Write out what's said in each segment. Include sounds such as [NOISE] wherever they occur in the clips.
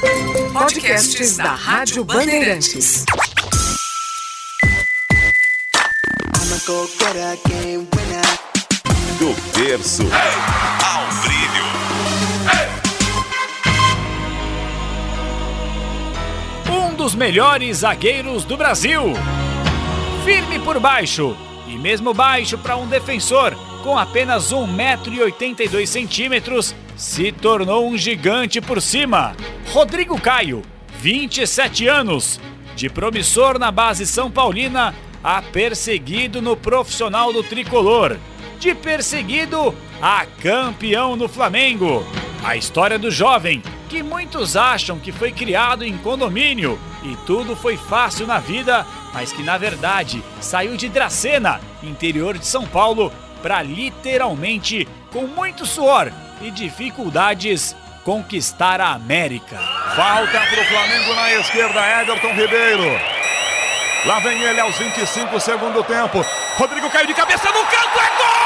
Podcasts da Rádio Bandeirantes. Do berço ao brilho. Um dos melhores zagueiros do Brasil. Firme por baixo e mesmo baixo para um defensor, com apenas 1,82m, se tornou um gigante por cima. Rodrigo Caio, 27 anos, de promissor na base São Paulina a perseguido no profissional do tricolor, de perseguido a campeão no Flamengo. A história do jovem, que muitos acham que foi criado em condomínio e tudo foi fácil na vida, mas que na verdade saiu de Dracena, interior de São Paulo, para literalmente, com muito suor e dificuldades, conquistar a América. Falta para o Flamengo na esquerda, Everton Ribeiro. Lá vem ele aos 25 segundo tempo. Rodrigo caiu de cabeça no canto, é gol!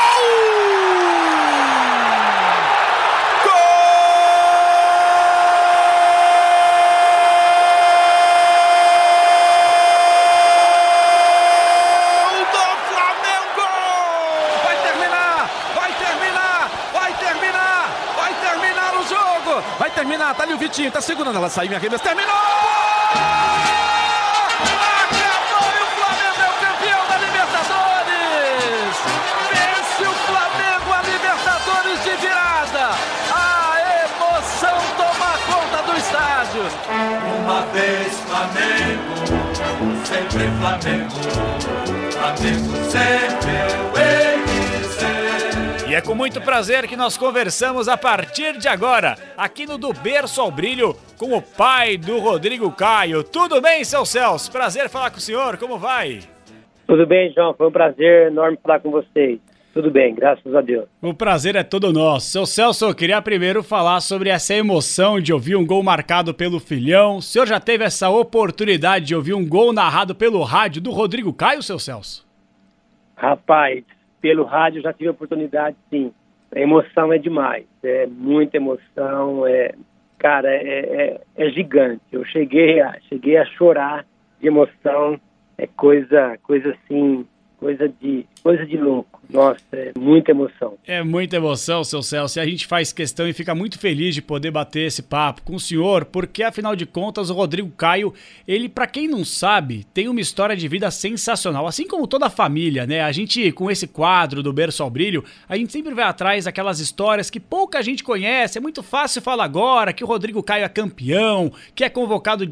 Vai terminar, tá ali o Tá segurando. Ela saiu, minha arremesso, terminou! Acabou e o Flamengo é o campeão da Libertadores! Vence o Flamengo a Libertadores de virada! A emoção toma conta do estádio! Uma vez Flamengo, sempre Flamengo, Flamengo sempre E é com muito prazer que nós conversamos a partir de agora, aqui no Do Berço ao Brilho, com o pai do Rodrigo Caio. Tudo bem, seu Celso? Prazer falar com o senhor, como vai? Tudo bem, João? Foi um prazer enorme falar com vocês. Tudo bem, graças a Deus. O prazer é todo nosso. Seu Celso, eu queria primeiro falar sobre essa emoção de ouvir um gol marcado pelo filhão. O senhor já teve essa oportunidade de ouvir um gol narrado pelo rádio do Rodrigo Caio, seu Celso? Rapaz, pelo rádio já tive a oportunidade, sim. A emoção é demais, é muita emoção, é, cara, é, é, é gigante. Eu cheguei a, cheguei a chorar de emoção, é coisa, coisa assim, coisa de, coisa de louco. Nossa, é muita emoção. É muita emoção, seu Celso, e a gente faz questão e fica muito feliz de poder bater esse papo com o senhor, porque afinal de contas o Rodrigo Caio, ele, para quem não sabe, tem uma história de vida sensacional, assim como toda a família, né? A gente, com esse quadro do Berço ao Brilho, a gente sempre vai atrás daquelas histórias que pouca gente conhece, é muito fácil falar agora que o Rodrigo Caio é campeão, que é convocado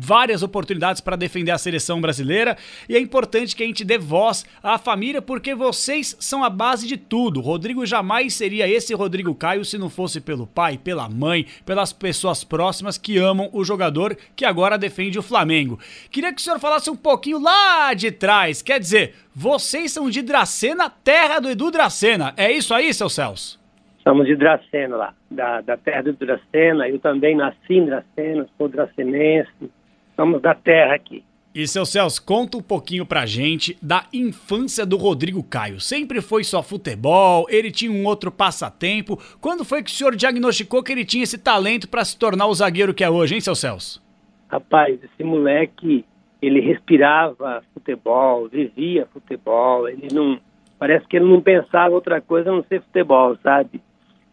várias oportunidades para defender a seleção brasileira e é importante que a gente dê voz à família porque vocês são a base de tudo. Rodrigo jamais seria esse Rodrigo Caio se não fosse pelo pai, pela mãe, pelas pessoas próximas que amam o jogador que agora defende o Flamengo. Queria que o senhor falasse um pouquinho lá de trás, quer dizer, vocês são de Dracena, terra do Edu Dracena. É isso aí, seu Celso? Somos de Dracena lá, da, da terra do Dracena. Eu também nasci em Dracena, sou dracenense. Somos da terra aqui. E seu Celso, conta um pouquinho pra gente da infância do Rodrigo Caio. Sempre foi só futebol, ele tinha um outro passatempo. Quando foi que o senhor diagnosticou que ele tinha esse talento para se tornar o zagueiro que é hoje, hein, seu Celso? Rapaz, esse moleque, ele respirava futebol, vivia futebol. Ele não. Parece que ele não pensava outra coisa a não ser futebol, sabe?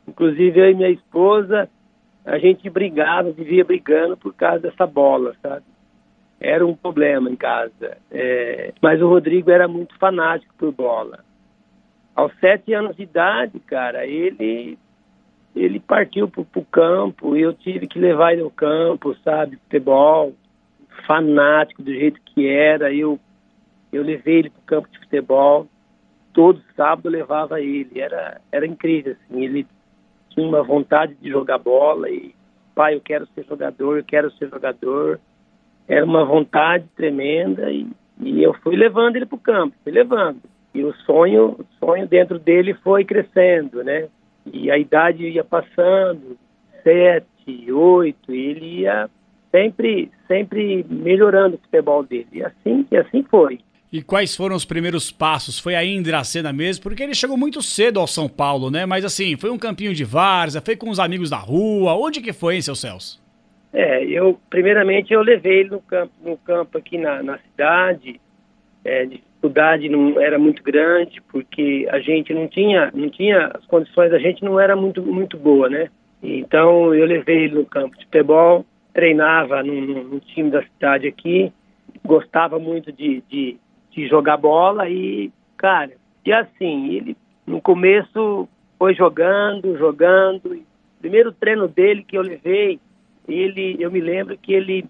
Inclusive eu e minha esposa, a gente brigava, vivia brigando por causa dessa bola, sabe? Era um problema em casa. É... Mas o Rodrigo era muito fanático por bola. Aos sete anos de idade, cara, ele ele partiu pro, pro campo e eu tive que levar ele ao campo, sabe? Futebol, fanático do jeito que era. Eu eu levei ele pro campo de futebol. Todo sábado eu levava ele. Era era incrível assim. Ele uma vontade de jogar bola e, pai, eu quero ser jogador, eu quero ser jogador. Era uma vontade tremenda e, e eu fui levando ele para o campo, fui levando. E o sonho, o sonho dentro dele foi crescendo, né? E a idade ia passando, sete, oito, e ele ia sempre, sempre melhorando o futebol dele. E assim, e assim foi. E quais foram os primeiros passos? Foi aí em Dracena mesmo? Porque ele chegou muito cedo ao São Paulo, né? Mas assim, foi um campinho de várzea, foi com os amigos da rua. Onde que foi, hein, seu Celso? É, eu primeiramente eu levei ele no campo, no campo aqui na, na cidade. É, dificuldade não era muito grande porque a gente não tinha, não tinha as condições, a gente não era muito muito boa, né? Então eu levei ele no campo de futebol, treinava no, no time da cidade aqui, gostava muito de, de, de jogar bola e cara, e assim ele no começo foi jogando, jogando. Primeiro treino dele que eu levei ele, eu me lembro que ele,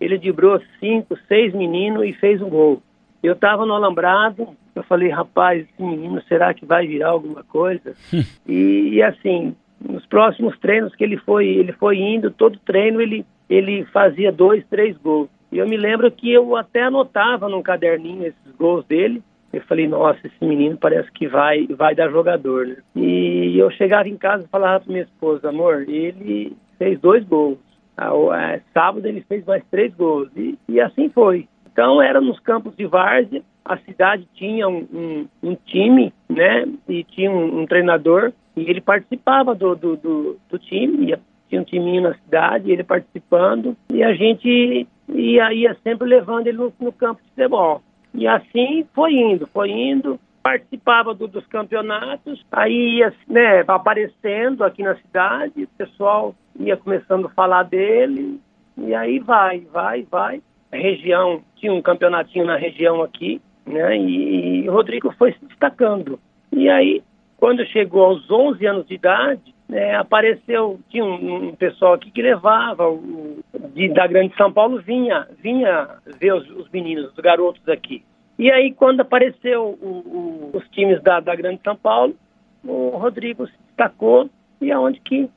ele dibrou cinco, seis meninos e fez um gol. Eu estava no alambrado, eu falei, rapaz, esse menino, será que vai virar alguma coisa? [LAUGHS] e, e, assim, nos próximos treinos que ele foi, ele foi indo, todo treino ele, ele fazia dois, três gols. E eu me lembro que eu até anotava num caderninho esses gols dele. Eu falei, nossa, esse menino parece que vai, vai dar jogador, né? E eu chegava em casa e falava para minha esposa, amor, ele fez dois gols. É, sábado ele fez mais três gols. E, e assim foi. Então era nos campos de várzea, a cidade tinha um, um, um time, né? E tinha um, um, treinador e ele participava do, do, do, do time, tinha um timinho na cidade, ele participando, e a gente ia, ia sempre levando ele no, no campo de futebol. E assim foi indo, foi indo, participava do, dos campeonatos, aí ia né, aparecendo aqui na cidade, o pessoal ia começando a falar dele, e aí vai, vai, vai. A região, tinha um campeonatinho na região aqui, né? E, e o Rodrigo foi se destacando. E aí, quando chegou aos 11 anos de idade, né, apareceu, tinha um, um, pessoal aqui que levava, o, de, da Grande São Paulo vinha, vinha ver os, os meninos, os garotos aqui. E aí, quando apareceu o, o, os times da, da Grande São Paulo, o Rodrigo se destacou e aonde que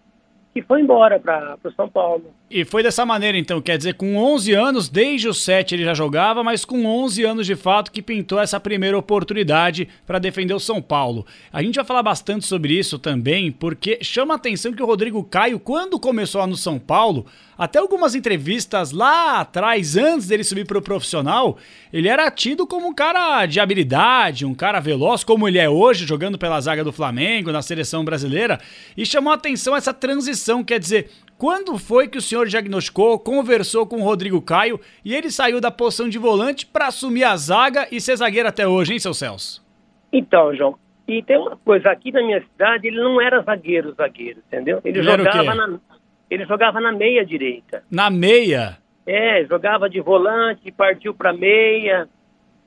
que foi embora para o São Paulo. E foi dessa maneira, então, quer dizer, com 11 anos, desde os 7 ele já jogava, mas com 11 anos de fato que pintou essa primeira oportunidade para defender o São Paulo. A gente vai falar bastante sobre isso também, porque chama a atenção que o Rodrigo Caio, quando começou lá no São Paulo, até algumas entrevistas lá atrás, antes dele subir para o profissional, ele era tido como um cara de habilidade, um cara veloz, como ele é hoje, jogando pela zaga do Flamengo, na seleção brasileira, e chamou a atenção essa transição, quer dizer, quando foi que o senhor diagnosticou, conversou com o Rodrigo Caio e ele saiu da posição de volante para assumir a zaga e ser zagueiro até hoje, hein, seu Celso? Então, João, e tem uma coisa, aqui na minha cidade ele não era zagueiro, zagueiro, entendeu? Ele, ele jogava na ele jogava na meia direita. Na meia? É, jogava de volante, partiu para meia.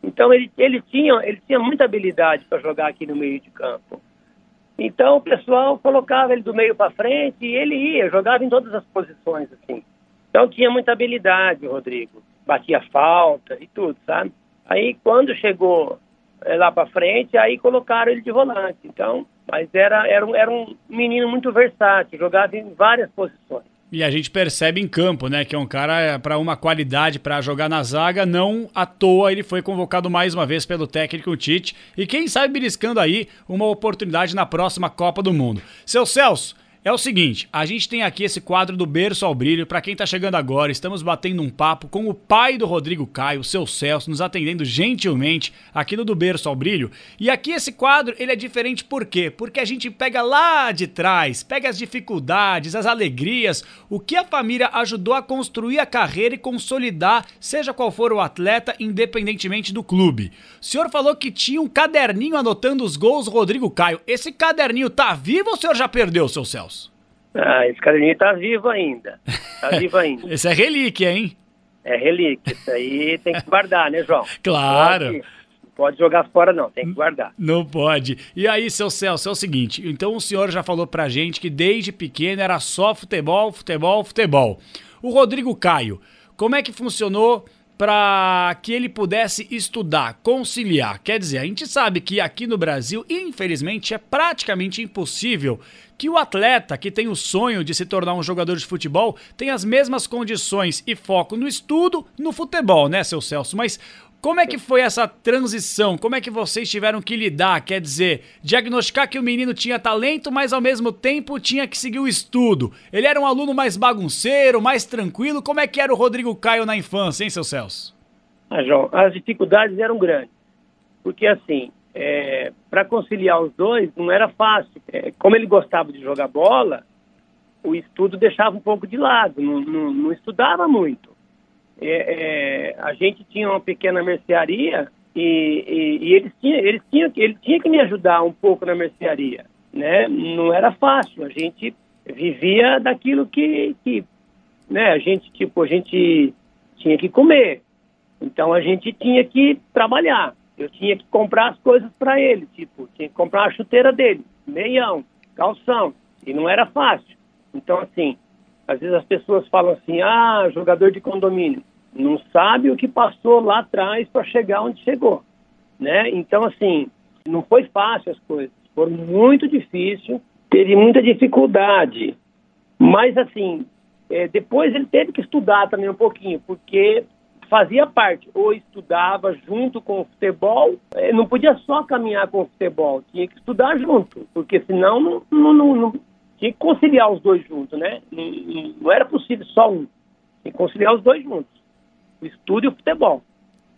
Então ele, ele, tinha, ele tinha muita habilidade para jogar aqui no meio de campo. Então o pessoal colocava ele do meio para frente e ele ia, jogava em todas as posições assim. Então tinha muita habilidade, Rodrigo. Batia falta e tudo, sabe? Aí quando chegou é, lá para frente, aí colocaram ele de volante. Então mas era, era, um, era um menino muito versátil, jogava em várias posições. E a gente percebe em campo, né, que é um cara é, para uma qualidade para jogar na zaga, não à toa ele foi convocado mais uma vez pelo técnico Tite e quem sabe beliscando aí uma oportunidade na próxima Copa do Mundo. Seu Celso, é o seguinte, a gente tem aqui esse quadro do Berço ao Brilho. Para quem tá chegando agora, estamos batendo um papo com o pai do Rodrigo Caio, seu Celso, nos atendendo gentilmente aqui no do Berço ao Brilho. E aqui esse quadro, ele é diferente por quê? Porque a gente pega lá de trás, pega as dificuldades, as alegrias, o que a família ajudou a construir a carreira e consolidar, seja qual for o atleta, independentemente do clube. O senhor falou que tinha um caderninho anotando os gols do Rodrigo Caio. Esse caderninho tá vivo ou o senhor já perdeu, seu Celso? Ah, esse caderninho tá vivo ainda. Tá vivo ainda. [LAUGHS] Esse é relíquia, hein? É relíquia. Isso aí tem que guardar, né, João? [LAUGHS] Claro. Pode, pode jogar fora, não. Tem que guardar. Não pode. E aí, seu Celso, é o seguinte. Então, o senhor já falou pra gente que desde pequeno era só futebol, futebol, futebol. O Rodrigo Caio, como é que funcionou para que ele pudesse estudar, conciliar. Quer dizer, a gente sabe que aqui no Brasil, infelizmente, é praticamente impossível que o atleta que tem o sonho de se tornar um jogador de futebol tenha as mesmas condições e foco no estudo no futebol, né, seu Celso? Mas como é que foi essa transição? Como é que vocês tiveram que lidar? Quer dizer, diagnosticar que o menino tinha talento, mas ao mesmo tempo tinha que seguir o estudo. Ele era um aluno mais bagunceiro, mais tranquilo. Como é que era o Rodrigo Caio na infância, hein, seu Celso? Ah, João, as dificuldades eram grandes. Porque, assim, é, para conciliar os dois não era fácil. É, como ele gostava de jogar bola, o estudo deixava um pouco de lado, não, não, não estudava muito. É, é, a gente tinha uma pequena mercearia e, e, e eles tinham, eles tinham, ele tinha que me ajudar um pouco na mercearia, né? Não era fácil, a gente vivia daquilo que, que né? A gente tipo a gente tinha que comer, então a gente tinha que trabalhar. Eu tinha que comprar as coisas para ele, tipo tinha que comprar a chuteira dele, meião, calção, e não era fácil. Então assim, às vezes as pessoas falam assim, ah, jogador de condomínio não sabe o que passou lá atrás para chegar onde chegou, né? Então, assim, não foi fácil as coisas, foi muito difícil, teve muita dificuldade, mas, assim, é, depois ele teve que estudar também um pouquinho, porque fazia parte, ou estudava junto com o futebol, é, não podia só caminhar com o futebol, tinha que estudar junto, porque senão não, não, não, não tinha que conciliar os dois juntos, né? Não, não era possível só um, tinha que conciliar os dois juntos o estudo e o futebol.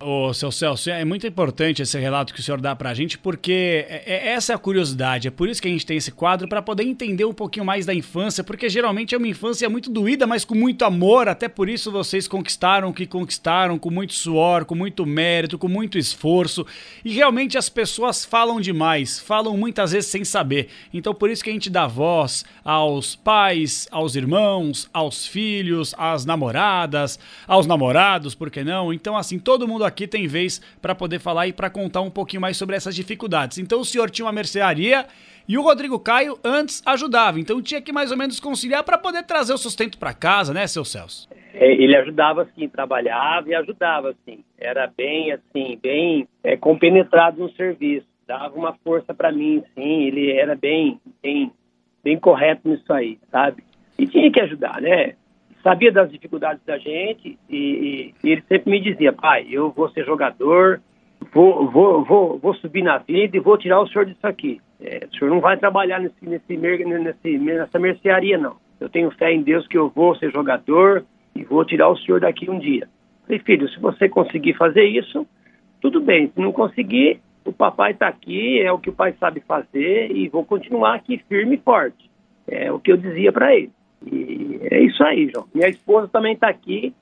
Ô, seu Celso, é muito importante esse relato que o senhor dá pra gente, porque é, é, essa é a curiosidade. É por isso que a gente tem esse quadro, para poder entender um pouquinho mais da infância, porque geralmente é uma infância muito doída, mas com muito amor. Até por isso vocês conquistaram o que conquistaram, com muito suor, com muito mérito, com muito esforço. E realmente as pessoas falam demais, falam muitas vezes sem saber. Então por isso que a gente dá voz aos pais, aos irmãos, aos filhos, às namoradas, aos namorados, por que não? Então, assim, todo mundo aqui aqui tem vez para poder falar e para contar um pouquinho mais sobre essas dificuldades. Então o senhor tinha uma mercearia e o Rodrigo Caio antes ajudava, então tinha que mais ou menos conciliar para poder trazer o sustento para casa, né, seu Celso? É, ele ajudava sim, trabalhava e ajudava sim. Era bem assim, bem é, compenetrado no serviço, dava uma força para mim, sim. Ele era bem, bem, bem correto nisso aí, sabe? E tinha que ajudar, né? Sabia das dificuldades da gente e, e, ele sempre me dizia, pai, eu vou ser jogador, vou, vou, vou, vou subir na vida e vou tirar o senhor disso aqui. É, o senhor não vai trabalhar nesse, nesse, nesse, nessa mercearia, não. Eu tenho fé em Deus que eu vou ser jogador e vou tirar o senhor daqui um dia. Falei, filho, se você conseguir fazer isso, tudo bem. Se não conseguir, o papai está aqui, é o que o pai sabe fazer e vou continuar aqui firme e forte. É o que eu dizia para ele. E é isso aí, João. Minha esposa também está aqui.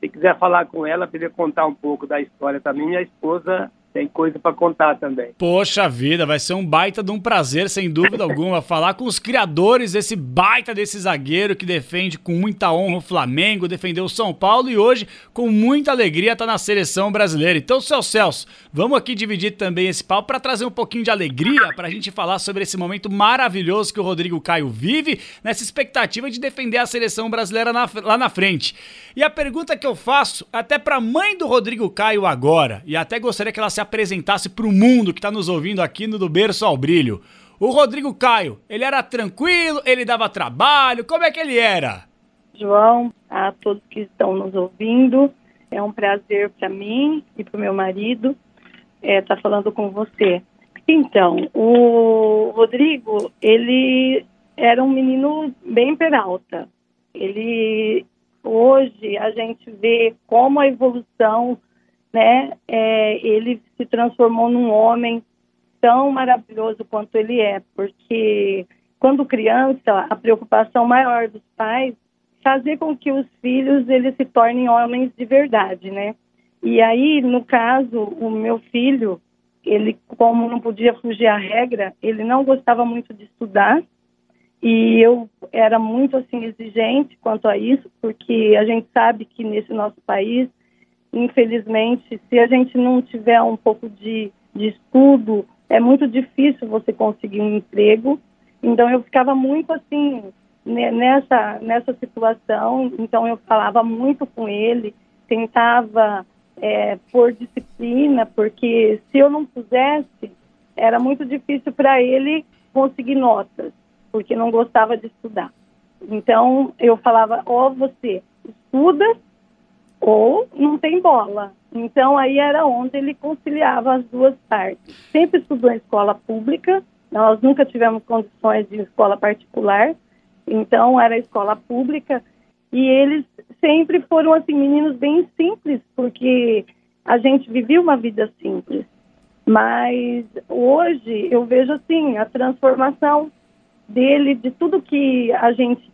Se quiser falar com ela, para contar um pouco da história também, minha esposa tem coisa para contar também. Poxa vida, vai ser um baita de um prazer, sem dúvida alguma, [LAUGHS] falar com os criadores desse baita desse zagueiro que defende com muita honra o Flamengo, defendeu o São Paulo e hoje, com muita alegria, está na seleção brasileira. Então, seu Celso, vamos aqui dividir também esse pau para trazer um pouquinho de alegria para a gente falar sobre esse momento maravilhoso que o Rodrigo Caio vive, nessa expectativa de defender a seleção brasileira na, lá na frente. E a pergunta que eu faço, até para mãe do Rodrigo Caio agora, e até gostaria que ela se apresentasse para o mundo que está nos ouvindo aqui no Do Berço ao Brilho. O Rodrigo Caio, ele era tranquilo, ele dava trabalho, como é que ele era? João, a todos que estão nos ouvindo, é um prazer para mim e para o meu marido estar é, tá falando com você. Então, o Rodrigo, ele era um menino bem peralta. Ele hoje a gente vê como a evolução né, é, ele se transformou num homem tão maravilhoso quanto ele é, porque quando criança, a preocupação maior dos pais fazer com que os filhos eles se tornem homens de verdade, né? E aí, no caso, o meu filho, ele como não podia fugir à regra, ele não gostava muito de estudar e eu era muito assim exigente quanto a isso, porque a gente sabe que nesse nosso país infelizmente, se a gente não tiver um pouco de, de estudo, é muito difícil você conseguir um emprego. Então, eu ficava muito assim nessa nessa situação. Então, eu falava muito com ele, tentava é, pôr disciplina, porque se eu não pusesse, era muito difícil para ele conseguir notas, porque não gostava de estudar. Então, eu falava: ou você estuda ou não tem bola. Então aí era onde ele conciliava as duas partes. Sempre estudou em escola pública, nós nunca tivemos condições de escola particular, então era escola pública e eles sempre foram assim meninos bem simples, porque a gente vivia uma vida simples. Mas hoje eu vejo assim a transformação dele, de tudo que a gente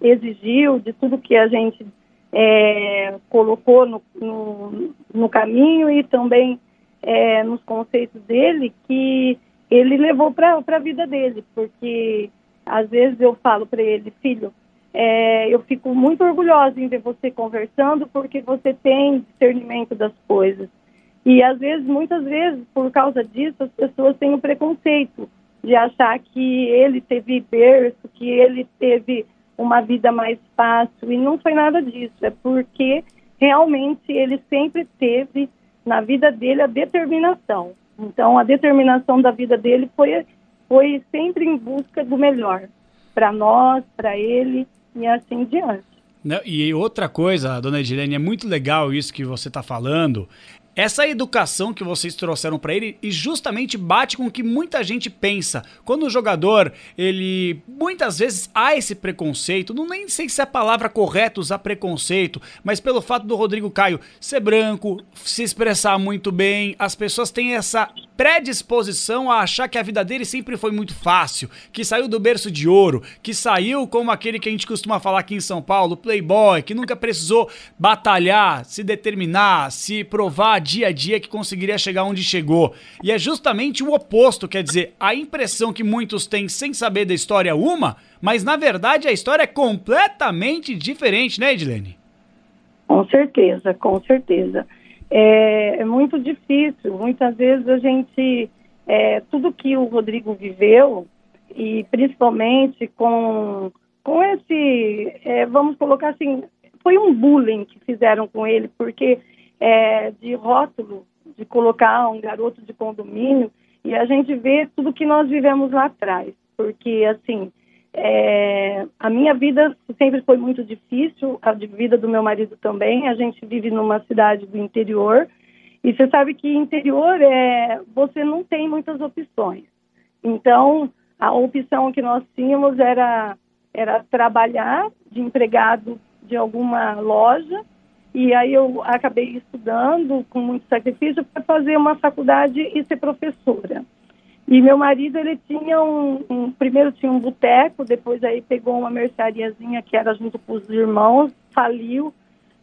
exigiu, de tudo que a gente é, colocou no, no, no, caminho e também é, nos conceitos dele, que ele levou para a vida dele, porque às vezes eu falo para ele, filho, é, eu fico muito orgulhosa em ver você conversando, porque você tem discernimento das coisas. E às vezes, muitas vezes, por causa disso, as pessoas têm o preconceito de achar que ele teve berço, que ele teve uma vida mais fácil. E não foi nada disso. É porque realmente ele sempre teve na vida dele a determinação. Então, a determinação da vida dele foi, foi sempre em busca do melhor para nós, para ele e assim diante. E outra coisa, dona Edilene, é muito legal isso que você está falando, essa educação que vocês trouxeram para ele e justamente bate com o que muita gente pensa. Quando o jogador, ele muitas vezes há esse preconceito, não nem sei se é a palavra correta usar preconceito, mas pelo fato do Rodrigo Caio ser branco, se expressar muito bem, as pessoas têm essa predisposição a achar que a vida dele sempre foi muito fácil, que saiu do berço de ouro, que saiu como aquele que a gente costuma falar aqui em São Paulo, playboy, que nunca precisou batalhar, se determinar, se provar dia a dia que conseguiria chegar onde chegou. E é justamente o oposto, quer dizer, a impressão que muitos têm sem saber da história uma, mas na verdade a história é completamente diferente, né, Edilene? Com certeza, com certeza é, é muito difícil. Muitas vezes a gente, é, tudo que o Rodrigo viveu, e principalmente com, com esse, é, vamos colocar assim, foi um bullying que fizeram com ele, porque é, de rótulo, de colocar um garoto de condomínio, e a gente vê tudo que nós vivemos lá atrás, porque assim, é, a minha vida sempre foi muito difícil, a vida do meu marido também. A gente vive numa cidade do interior e você sabe que interior é você não tem muitas opções. Então a opção que nós tínhamos era era trabalhar de empregado de alguma loja e aí eu acabei estudando com muito sacrifício para fazer uma faculdade e ser professora. E meu marido, ele tinha um, um primeiro tinha um boteco, depois aí pegou uma merceariazinha que era junto com os irmãos, faliu.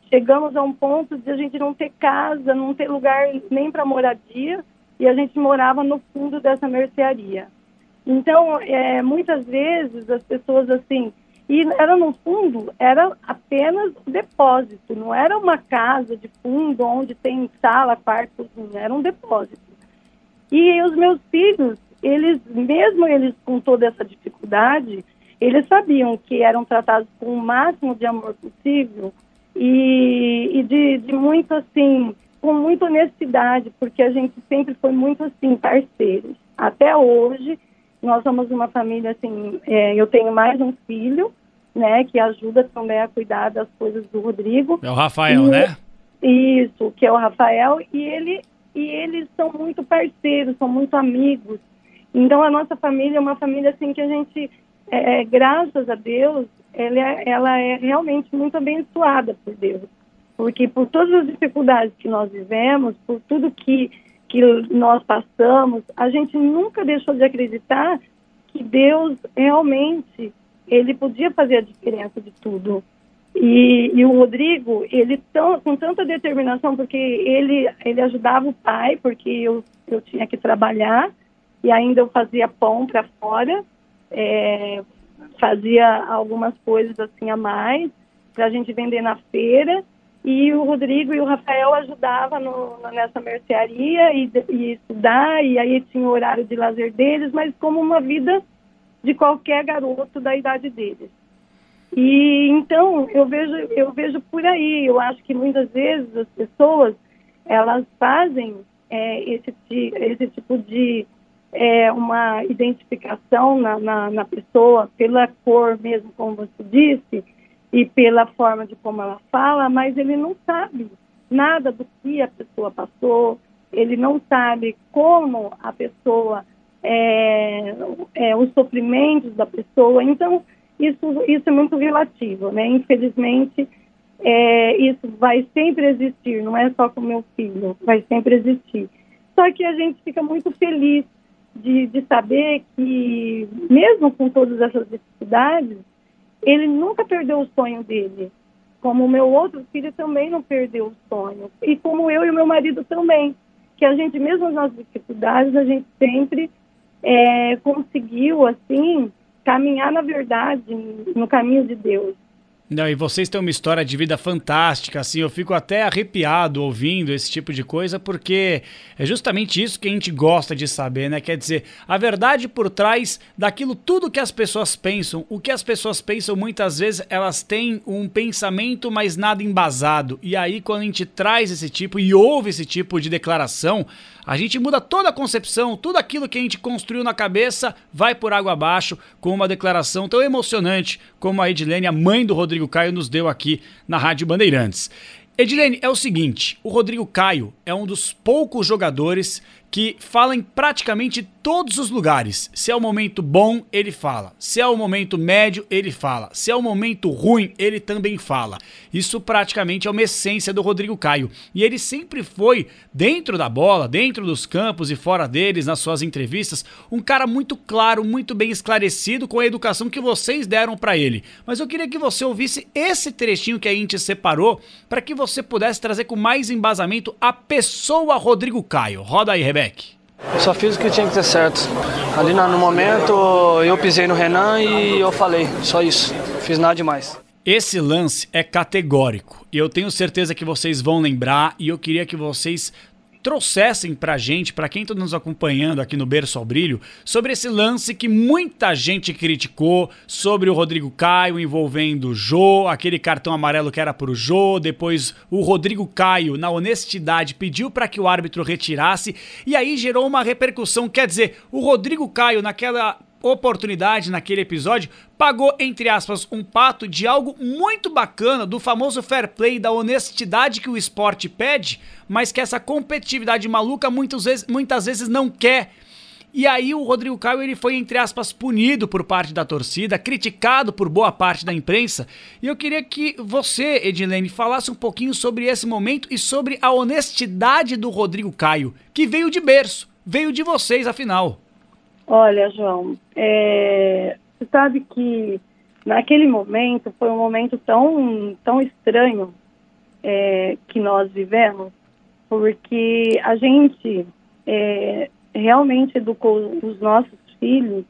Chegamos a um ponto de a gente não ter casa, não ter lugar nem para moradia, e a gente morava no fundo dessa mercearia. Então, é, muitas vezes as pessoas assim, e era no fundo, era apenas depósito, não era uma casa de fundo onde tem sala, quarto, era um depósito. E os meus filhos, eles, mesmo eles com toda essa dificuldade, eles sabiam que eram tratados com o máximo de amor possível e, e de, de, muito assim, com muita honestidade, porque a gente sempre foi muito assim, parceiros. Até hoje, nós somos uma família assim, é, eu tenho mais um filho, né, que ajuda também a cuidar das coisas do Rodrigo. É o Rafael, e, né? Isso, que é o Rafael, e ele e eles são muito parceiros, são muito amigos. Então a nossa família é uma família assim que a gente, é, é, graças a Deus, ela é, ela é realmente muito abençoada por Deus, porque por todas as dificuldades que nós vivemos, por tudo que que nós passamos, a gente nunca deixou de acreditar que Deus realmente ele podia fazer a diferença de tudo. E, e, o Rodrigo, ele tão, com tanta determinação, porque ele, ele ajudava o pai, porque eu, eu tinha que trabalhar, e ainda eu fazia pão para fora, é, fazia algumas coisas assim a mais, para a gente vender na feira, e o Rodrigo e o Rafael ajudavam nessa mercearia e, e estudar, e aí tinha o horário de lazer deles, mas como uma vida de qualquer garoto da idade deles. E então eu vejo, eu vejo por aí, eu acho que muitas vezes as pessoas elas fazem é, esse, esse tipo de é, uma identificação na, na, na, pessoa pela cor mesmo, como você disse, e pela forma de como ela fala, mas ele não sabe nada do que a pessoa passou, ele não sabe como a pessoa, é, é, os sofrimentos da pessoa. Então, isso, isso é muito relativo, né? Infelizmente, é, isso vai sempre existir, não é só com meu filho, vai sempre existir. Só que a gente fica muito feliz de, de saber que, mesmo com todas essas dificuldades, ele nunca perdeu o sonho dele. Como o meu outro filho também não perdeu o sonho. E como eu e meu marido também. Que a gente, mesmo nas dificuldades, a gente sempre é, conseguiu, assim, caminhar na verdade, no caminho de Deus. Não, e vocês têm uma história de vida fantástica, assim, eu fico até arrepiado ouvindo esse tipo de coisa, porque é justamente isso que a gente gosta de saber, né? Quer dizer, a verdade por trás daquilo tudo que as pessoas pensam. O que as pessoas pensam, muitas vezes, elas têm um pensamento, mas nada embasado. E aí, quando a gente traz esse tipo e ouve esse tipo de declaração, a gente muda toda a concepção, tudo aquilo que a gente construiu na cabeça vai por água abaixo com uma declaração tão emocionante como a Edilene, a mãe do Rodrigo Caio, nos deu aqui na Rádio Bandeirantes. Edilene, é o seguinte: o Rodrigo Caio é um dos poucos jogadores que fala em praticamente todos os lugares. Se é o momento bom, ele fala. Se é o momento médio, ele fala. Se é o momento ruim, ele também fala. Isso praticamente é uma essência do Rodrigo Caio. E ele sempre foi, dentro da bola, dentro dos campos e fora deles, nas suas entrevistas, um cara muito claro, muito bem esclarecido com a educação que vocês deram para ele. Mas eu queria que você ouvisse esse trechinho que a gente separou para que você pudesse trazer com mais embasamento a pessoa Rodrigo Caio. Roda aí, Rebeca. Só fiz o que tinha que ter certo. Ali no momento eu pisei no Renan e eu falei, só isso. Fiz nada demais. Esse lance é categórico e eu tenho certeza que vocês vão lembrar e eu queria que vocês trouxessem pra gente, pra quem está nos acompanhando aqui no Berço ao Brilho, sobre esse lance que muita gente criticou sobre o Rodrigo Caio envolvendo o Jô, aquele cartão amarelo que era pro Jô, depois o Rodrigo Caio, na honestidade, pediu para que o árbitro retirasse e aí gerou uma repercussão, quer dizer, o Rodrigo Caio naquela oportunidade naquele episódio, pagou, entre aspas, um pato de algo muito bacana do famoso fair play, da honestidade que o esporte pede, mas que essa competitividade maluca muitas vezes, muitas vezes não quer. E aí o Rodrigo Caio ele foi, entre aspas, punido por parte da torcida, criticado por boa parte da imprensa. E eu queria que você, Edilene, falasse um pouquinho sobre esse momento e sobre a honestidade do Rodrigo Caio, que veio de berço, veio de vocês, afinal. Olha, João, é, você sabe que naquele momento foi um momento tão, tão estranho é, que nós vivemos, porque a gente é, realmente educou os nossos filhos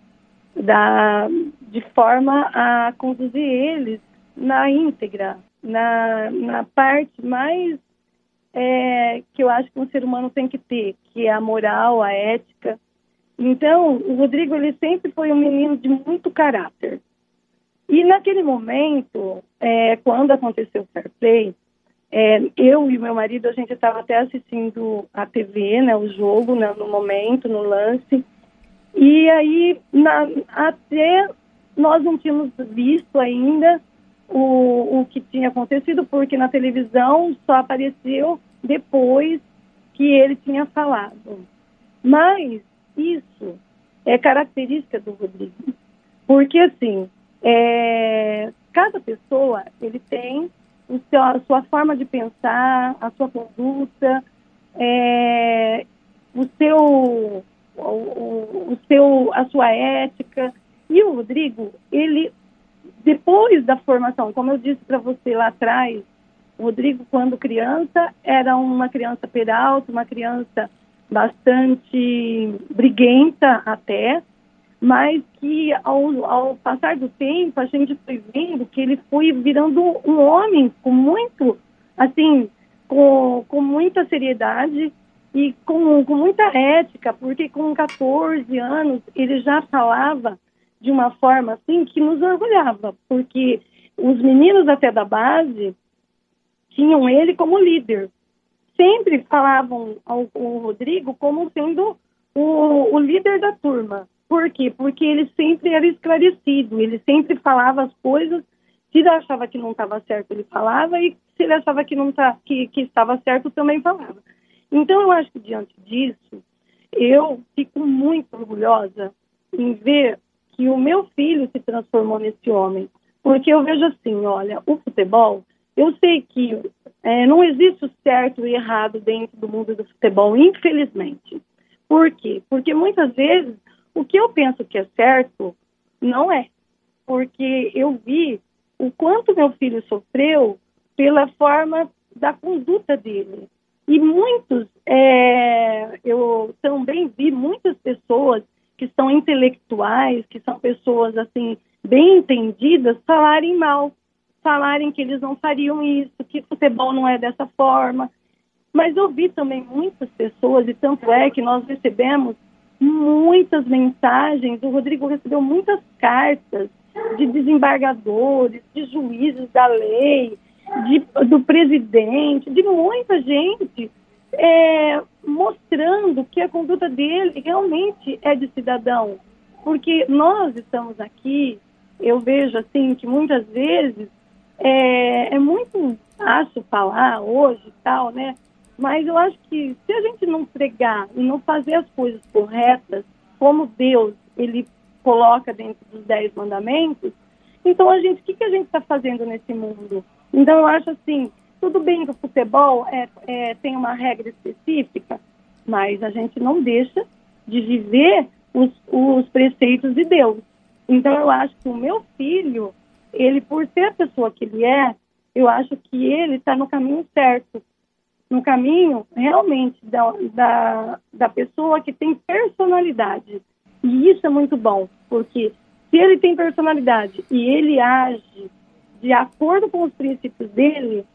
da, de forma a conduzir eles na íntegra, na, na parte mais é, que eu acho que um ser humano tem que ter, que é a moral, a ética, então, o Rodrigo ele sempre foi um menino de muito caráter. E naquele momento, é, quando aconteceu o fair play, é, eu e meu marido, a gente estava até assistindo a TV, né, o jogo, né, no momento, no lance. E aí, na, até nós não tínhamos visto ainda o, o que tinha acontecido, porque na televisão só apareceu depois que ele tinha falado. Mas isso é característica do Rodrigo. Porque, assim, é, cada pessoa, ele tem seu, a sua forma de pensar, a sua conduta, é, o seu, o, o, seu, a sua ética. E o Rodrigo, ele, depois da formação, como eu disse para você lá atrás, o Rodrigo, quando criança, era uma criança peralta, uma criança bastante briguenta até, mas que ao, ao, passar do tempo a gente foi vendo que ele foi virando um homem com muito, assim, com, com muita seriedade e com, com muita ética, porque com 14 anos ele já falava de uma forma assim que nos orgulhava, porque os meninos até da base tinham ele como líder, sempre falavam ao, ao Rodrigo como sendo o, o, líder da turma. Por quê? Porque ele sempre era esclarecido, ele sempre falava as coisas. Se ele achava que não estava certo, ele falava, e se ele achava que, não tá, que, que estava certo, também falava. Então, eu acho que diante disso, eu fico muito orgulhosa em ver que o meu filho se transformou nesse homem. Porque eu vejo assim, olha, o futebol, eu sei que é, não existe o certo e errado dentro do mundo do futebol, infelizmente. Por quê? Porque muitas vezes o que eu penso que é certo não é. porque eu vi o quanto meu filho sofreu pela forma da conduta dele. E muitos, é, eu também vi muitas pessoas que são intelectuais, que são pessoas assim bem entendidas, falarem mal, falarem que eles não fariam isso, que futebol não é dessa forma. Mas eu vi também muitas pessoas, e tanto é que nós recebemos muitas mensagens, o Rodrigo recebeu muitas cartas de desembargadores, de juízes da lei, de, do presidente, de muita gente, é, mostrando que a conduta dele realmente é de cidadão. Porque nós estamos aqui, eu vejo assim que muitas vezes é, é muito fácil falar hoje e tal, né? Mas eu acho que se a gente não pregar e não fazer as coisas corretas, como Deus ele coloca dentro dos dez mandamentos, então a gente, o que, que a gente está fazendo nesse mundo? Então eu acho assim, tudo bem que o futebol é, é, tem uma regra específica, mas a gente não deixa de viver os, os preceitos de Deus. Então eu acho que o meu filho, ele por ser a pessoa que ele é, eu acho que ele está no caminho certo, no caminho realmente da, da, da pessoa que tem personalidade. E isso é muito bom, porque se ele tem personalidade e ele age de acordo com os princípios dele,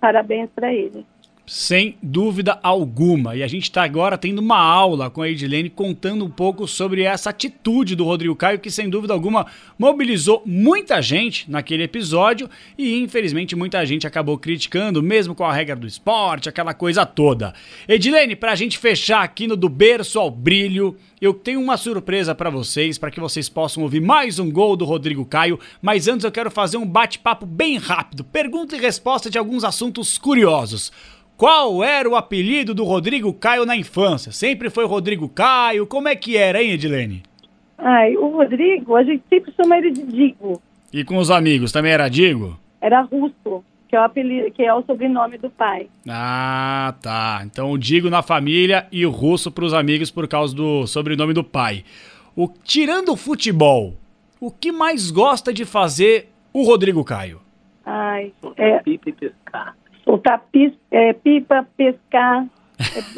parabéns para ele. Sem dúvida alguma. E a gente está agora tendo uma aula com a Edilene contando um pouco sobre essa atitude do Rodrigo Caio, que sem dúvida alguma mobilizou muita gente naquele episódio e infelizmente muita gente acabou criticando, mesmo com a regra do esporte, aquela coisa toda. Edilene, para a gente fechar aqui no Do Berço ao Brilho, eu tenho uma surpresa para vocês, para que vocês possam ouvir mais um gol do Rodrigo Caio, mas antes eu quero fazer um bate-papo bem rápido, pergunta e resposta de alguns assuntos curiosos. Qual era o apelido do Rodrigo Caio na infância? Sempre foi Rodrigo Caio? Como é que era, hein, Edilene? Ai, o Rodrigo, a gente sempre chama ele de Digo. E com os amigos, também era Digo? Era Russo, que é o, apelido, que é o sobrenome do pai. Ah, tá. Então o Digo na família e o Russo para os amigos por causa do sobrenome do pai. O, tirando o futebol, o que mais gosta de fazer o Rodrigo Caio? Ai, é, Pipa e pescar. Soltar pis, é, pipa, pescar.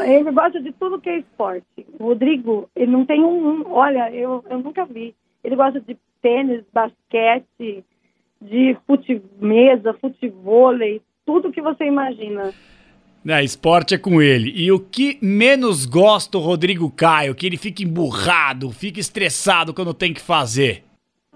É, ele gosta de tudo que é esporte. O Rodrigo, ele não tem um. um- olha, eu, eu nunca vi. Ele gosta de tênis, basquete, de fute mesa, futevôlei, tudo que você imagina. É, esporte é com ele. E o que menos gosta o Rodrigo Caio? Que ele fica emburrado, fica estressado quando tem que fazer.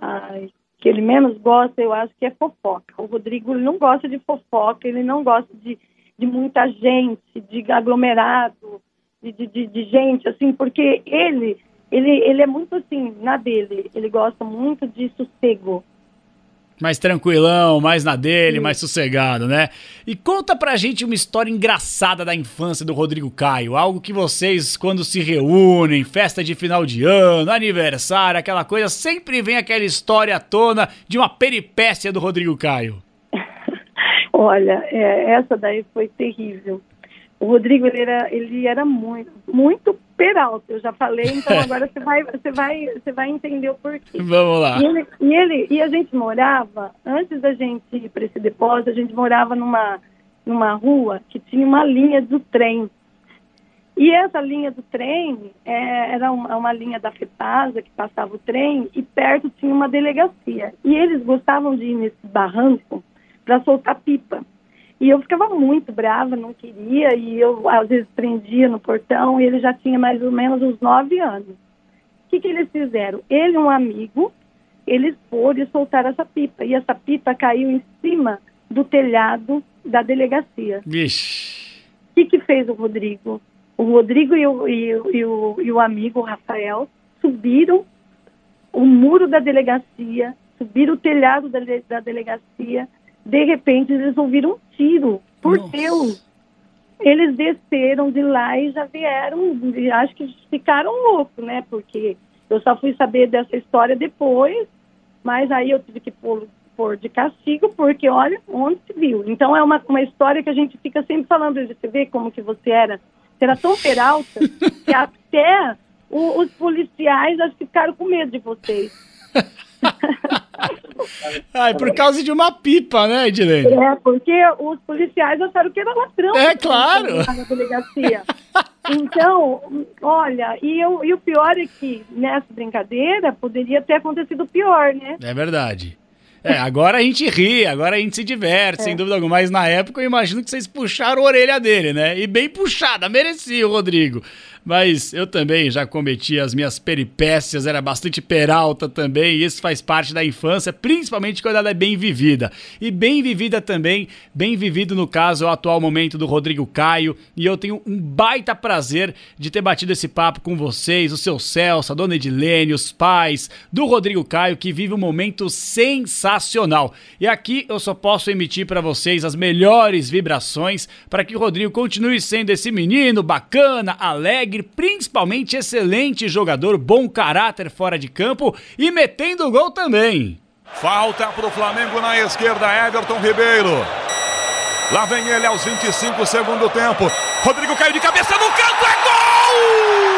Ai, que ele menos gosta, eu acho que é fofoca. O Rodrigo não gosta de fofoca, ele não gosta de, de muita gente, de aglomerado, de, de, de, de gente, assim, porque ele, ele, ele é muito assim, na dele, ele gosta muito de sossego. Mais tranquilão, mais na dele, mais sossegado, né? E conta pra gente uma história engraçada da infância do Rodrigo Caio. Algo que vocês, quando se reúnem, festa de final de ano, aniversário, aquela coisa, sempre vem aquela história à tona de uma peripécia do Rodrigo Caio. [LAUGHS] Olha, é, essa daí foi terrível. O Rodrigo ele era, ele era muito, muito peralta. Eu já falei, então [LAUGHS] agora você vai, você vai, você vai entender o porquê. Vamos lá. E, ele, e, ele, e a gente morava, antes da gente ir para esse depósito, a gente morava numa, numa rua que tinha uma linha do trem. E essa linha do trem é, era uma, uma linha da FEPASA que passava o trem e perto tinha uma delegacia. E eles gostavam de ir nesse barranco para soltar pipa. E eu ficava muito brava, não queria, e eu às vezes prendia no portão, e ele já tinha mais ou menos uns nove anos. O que, que eles fizeram? Ele e um amigo, eles foram e soltaram essa pipa, e essa pipa caiu em cima do telhado da delegacia. Vixe. O que, que fez o Rodrigo? O Rodrigo e o, e, o- e o, e o amigo, o Rafael, subiram o muro da delegacia, subiram o telhado da, da delegacia. De repente, eles ouviram um tiro. Por Nossa. Deus! Eles desceram de lá e já vieram, acho que ficaram loucos, né? Porque eu só fui saber dessa história depois, mas aí eu tive que pôr, pôr de castigo, porque olha onde se viu. Então é uma, uma história que a gente fica sempre falando, você vê como que você era. Você era tão peralta que [LAUGHS] até o- os policiais acho que ficaram com medo de vocês. [LAUGHS] Ai, por causa de uma pipa, né, Edilene? É, porque os policiais acharam que era ladrão. É, claro. Na delegacia. Então, olha, e, eu, e o pior é que nessa brincadeira poderia ter acontecido pior, né? É verdade. É, agora a gente ri, agora a gente se diverte, sem dúvida alguma. Mas na época eu imagino que vocês puxaram a orelha dele, né? E bem puxada, merecia o Rodrigo. Mas eu também já cometi as minhas peripécias, era bastante peralta também, e isso faz parte da infância, principalmente quando ela é bem vivida. E bem vivida também, bem vivido no caso, é o atual momento do Rodrigo Caio, e eu tenho um baita prazer de ter batido esse papo com vocês, o seu Celso, a dona Edilene, os pais do Rodrigo Caio, que vive um momento sensacional. E aqui eu só posso emitir para vocês as melhores vibrações para que o Rodrigo continue sendo esse menino bacana, alegre, principalmente excelente jogador, bom caráter fora de campo e metendo gol também. Falta para o Flamengo na esquerda, Everton Ribeiro. Lá vem ele aos 25 segundo tempo. Rodrigo caiu de cabeça no canto, é gol!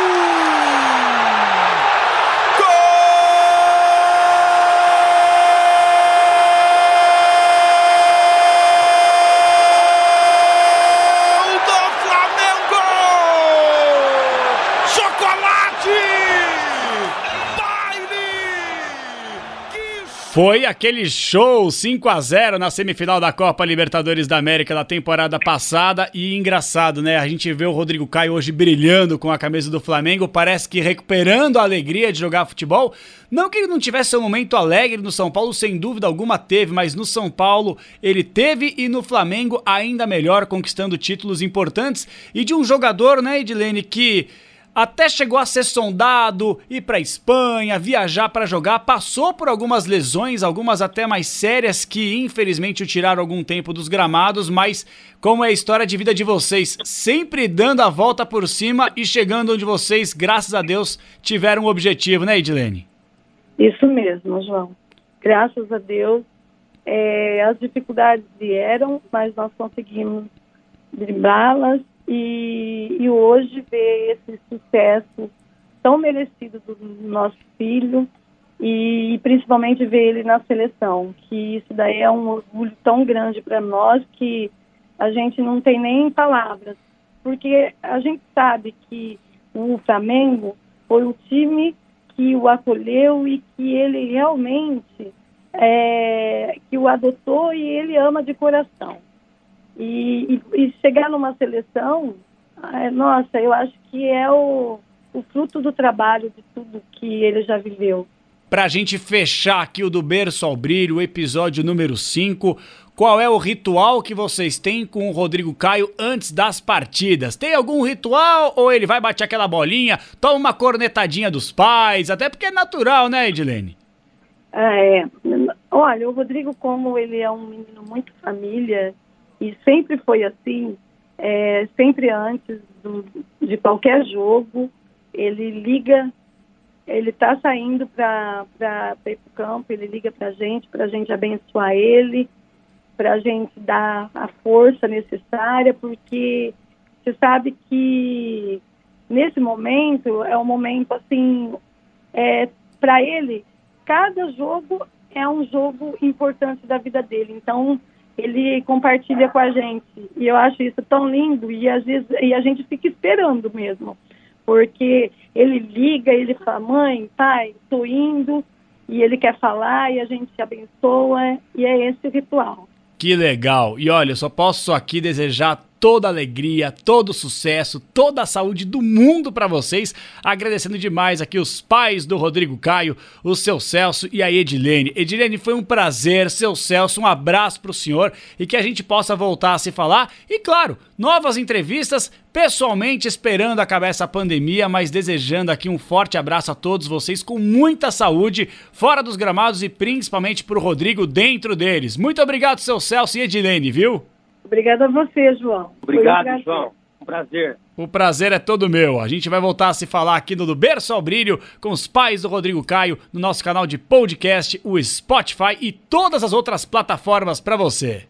Foi aquele show 5 a 0 na semifinal da Copa Libertadores da América da temporada passada e engraçado, né? A gente vê o Rodrigo Caio hoje brilhando com a camisa do Flamengo, parece que recuperando a alegria de jogar futebol. Não que ele não tivesse um momento alegre no São Paulo, sem dúvida alguma teve, mas no São Paulo ele teve e no Flamengo ainda melhor, conquistando títulos importantes e de um jogador, né, Edilene, que até chegou a ser sondado, ir para Espanha, viajar para jogar, passou por algumas lesões, algumas até mais sérias que infelizmente o tiraram algum tempo dos gramados, mas como é a história de vida de vocês, sempre dando a volta por cima e chegando onde vocês, graças a Deus, tiveram um objetivo, né, Edilene? Isso mesmo, João. Graças a Deus, é, as dificuldades vieram, mas nós conseguimos driblá-las e, e hoje ver esse sucesso tão merecido do nosso filho e principalmente ver ele na seleção, que isso daí é um orgulho tão grande para nós que a gente não tem nem palavras, porque a gente sabe que o Flamengo foi o time que o acolheu e que ele realmente é, que o adotou e ele ama de coração. E, e, e chegar numa seleção, nossa, eu acho que é o, o fruto do trabalho de tudo que ele já viveu. Pra gente fechar aqui o do Berço ao Brilho, o episódio número 5, qual é o ritual que vocês têm com o Rodrigo Caio antes das partidas? Tem algum ritual ou ele vai bater aquela bolinha, toma uma cornetadinha dos pais, até porque é natural, né, Edilene? É. Olha, o Rodrigo, como ele é um menino muito família, e sempre foi assim, é, sempre antes do, de qualquer jogo, ele liga, ele está saindo para ir para o campo, ele liga para a gente, para a gente abençoar ele, para a gente dar a força necessária, porque você sabe que nesse momento é um momento assim, é, para ele, cada jogo é um jogo importante da vida dele. Então, ele compartilha com a gente. E eu acho isso tão lindo e às vezes e a gente fica esperando mesmo. Porque ele liga, ele fala, mãe, pai, estou indo, e ele quer falar e a gente se abençoa, e é esse o ritual. Que legal! E olha, só posso aqui desejar toda a alegria, todo o sucesso, toda a saúde do mundo para vocês. Agradecendo demais aqui os pais do Rodrigo Caio, o seu Celso e a Edilene. Edilene, foi um prazer, seu Celso, um abraço para o senhor e que a gente possa voltar a se falar. E claro, novas entrevistas, pessoalmente esperando acabar essa pandemia, mas desejando aqui um forte abraço a todos vocês com muita saúde, fora dos gramados e principalmente para o Rodrigo dentro deles. Muito obrigado, seu Celso e Edilene, viu? Obrigada a você, João. Obrigado, um João. Um prazer. O prazer é todo meu. A gente vai voltar a se falar aqui no Do Berço ao Brilho com os pais do Rodrigo Caio no nosso canal de podcast, o Spotify e todas as outras plataformas para você.